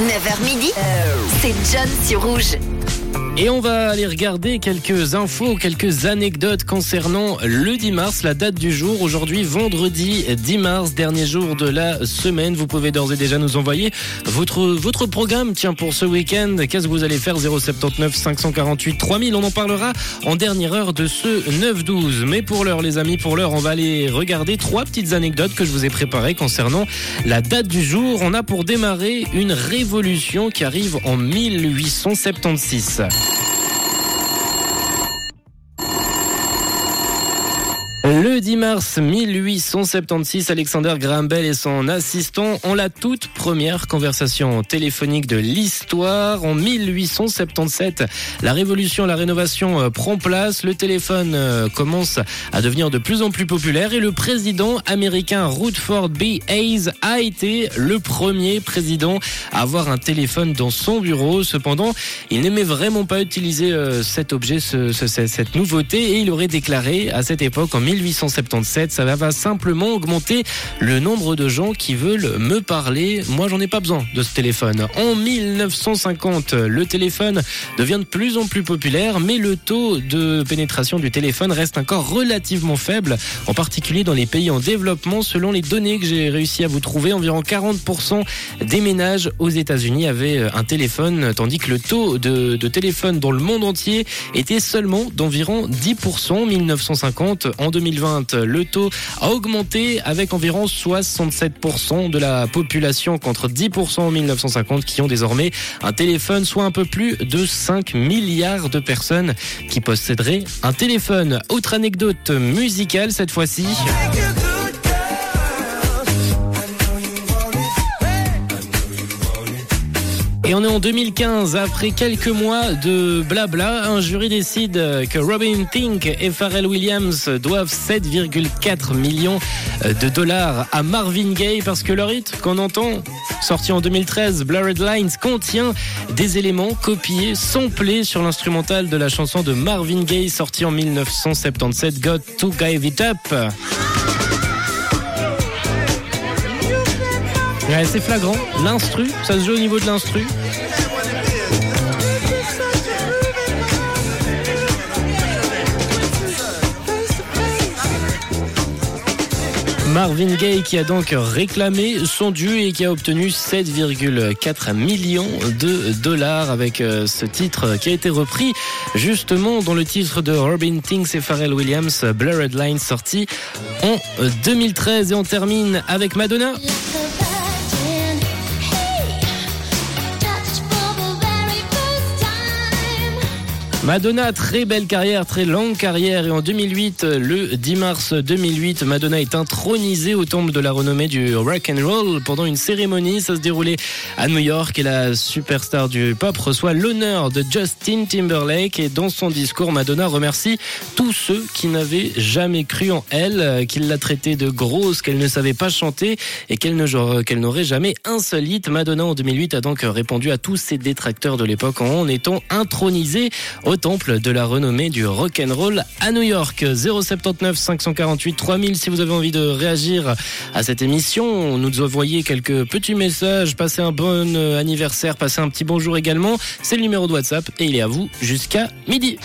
9h midi, c'est John sur Rouge. Et on va aller regarder quelques infos, quelques anecdotes concernant le 10 mars, la date du jour. Aujourd'hui, vendredi 10 mars, dernier jour de la semaine. Vous pouvez d'ores et déjà nous envoyer votre, votre programme. Tiens, pour ce week-end, qu'est-ce que vous allez faire? 079 548 3000. On en parlera en dernière heure de ce 9-12. Mais pour l'heure, les amis, pour l'heure, on va aller regarder trois petites anecdotes que je vous ai préparées concernant la date du jour. On a pour démarrer une révolution qui arrive en 1876. Le 10 mars 1876, Alexander Graham Bell et son assistant ont la toute première conversation téléphonique de l'histoire. En 1877, la révolution, la rénovation euh, prend place, le téléphone euh, commence à devenir de plus en plus populaire et le président américain Rutherford B. Hayes a été le premier président à avoir un téléphone dans son bureau. Cependant, il n'aimait vraiment pas utiliser euh, cet objet, ce, ce, cette nouveauté et il aurait déclaré à cette époque en 1877. Ça va simplement augmenter le nombre de gens qui veulent me parler. Moi, j'en ai pas besoin de ce téléphone. En 1950, le téléphone devient de plus en plus populaire, mais le taux de pénétration du téléphone reste encore relativement faible, en particulier dans les pays en développement. Selon les données que j'ai réussi à vous trouver, environ 40% des ménages aux États-Unis avaient un téléphone, tandis que le taux de, de téléphone dans le monde entier était seulement d'environ 10% en 1950. En 2020, le taux a augmenté avec environ 67% de la population contre 10% en 1950 qui ont désormais un téléphone, soit un peu plus de 5 milliards de personnes qui posséderaient un téléphone. Autre anecdote musicale cette fois-ci. Et on est en 2015, après quelques mois de blabla, un jury décide que Robin Thicke et Pharrell Williams doivent 7,4 millions de dollars à Marvin Gaye parce que leur hit qu'on entend, sorti en 2013, Blurred Lines, contient des éléments copiés, samplés sur l'instrumental de la chanson de Marvin Gaye sortie en 1977, Got to Give It Up. C'est flagrant. L'instru, ça se joue au niveau de l'instru. Marvin Gaye qui a donc réclamé son dû et qui a obtenu 7,4 millions de dollars avec ce titre qui a été repris justement dans le titre de Robin Thicke et Pharrell Williams, Blurred Lines sorti en 2013 et on termine avec Madonna. Madonna, très belle carrière, très longue carrière. Et en 2008, le 10 mars 2008, Madonna est intronisée au temple de la renommée du rock and roll pendant une cérémonie. Ça se déroulait à New York et la superstar du pop reçoit l'honneur de Justin Timberlake. Et dans son discours, Madonna remercie tous ceux qui n'avaient jamais cru en elle, qu'il l'a traitée de grosse, qu'elle ne savait pas chanter et qu'elle n'aurait jamais un seul hit. Madonna en 2008 a donc répondu à tous ses détracteurs de l'époque en étant intronisée temple de la renommée du rock'n'roll à New York. 079 548 3000 si vous avez envie de réagir à cette émission. Nous envoyer quelques petits messages, passer un bon anniversaire, passer un petit bonjour également. C'est le numéro de WhatsApp et il est à vous jusqu'à midi.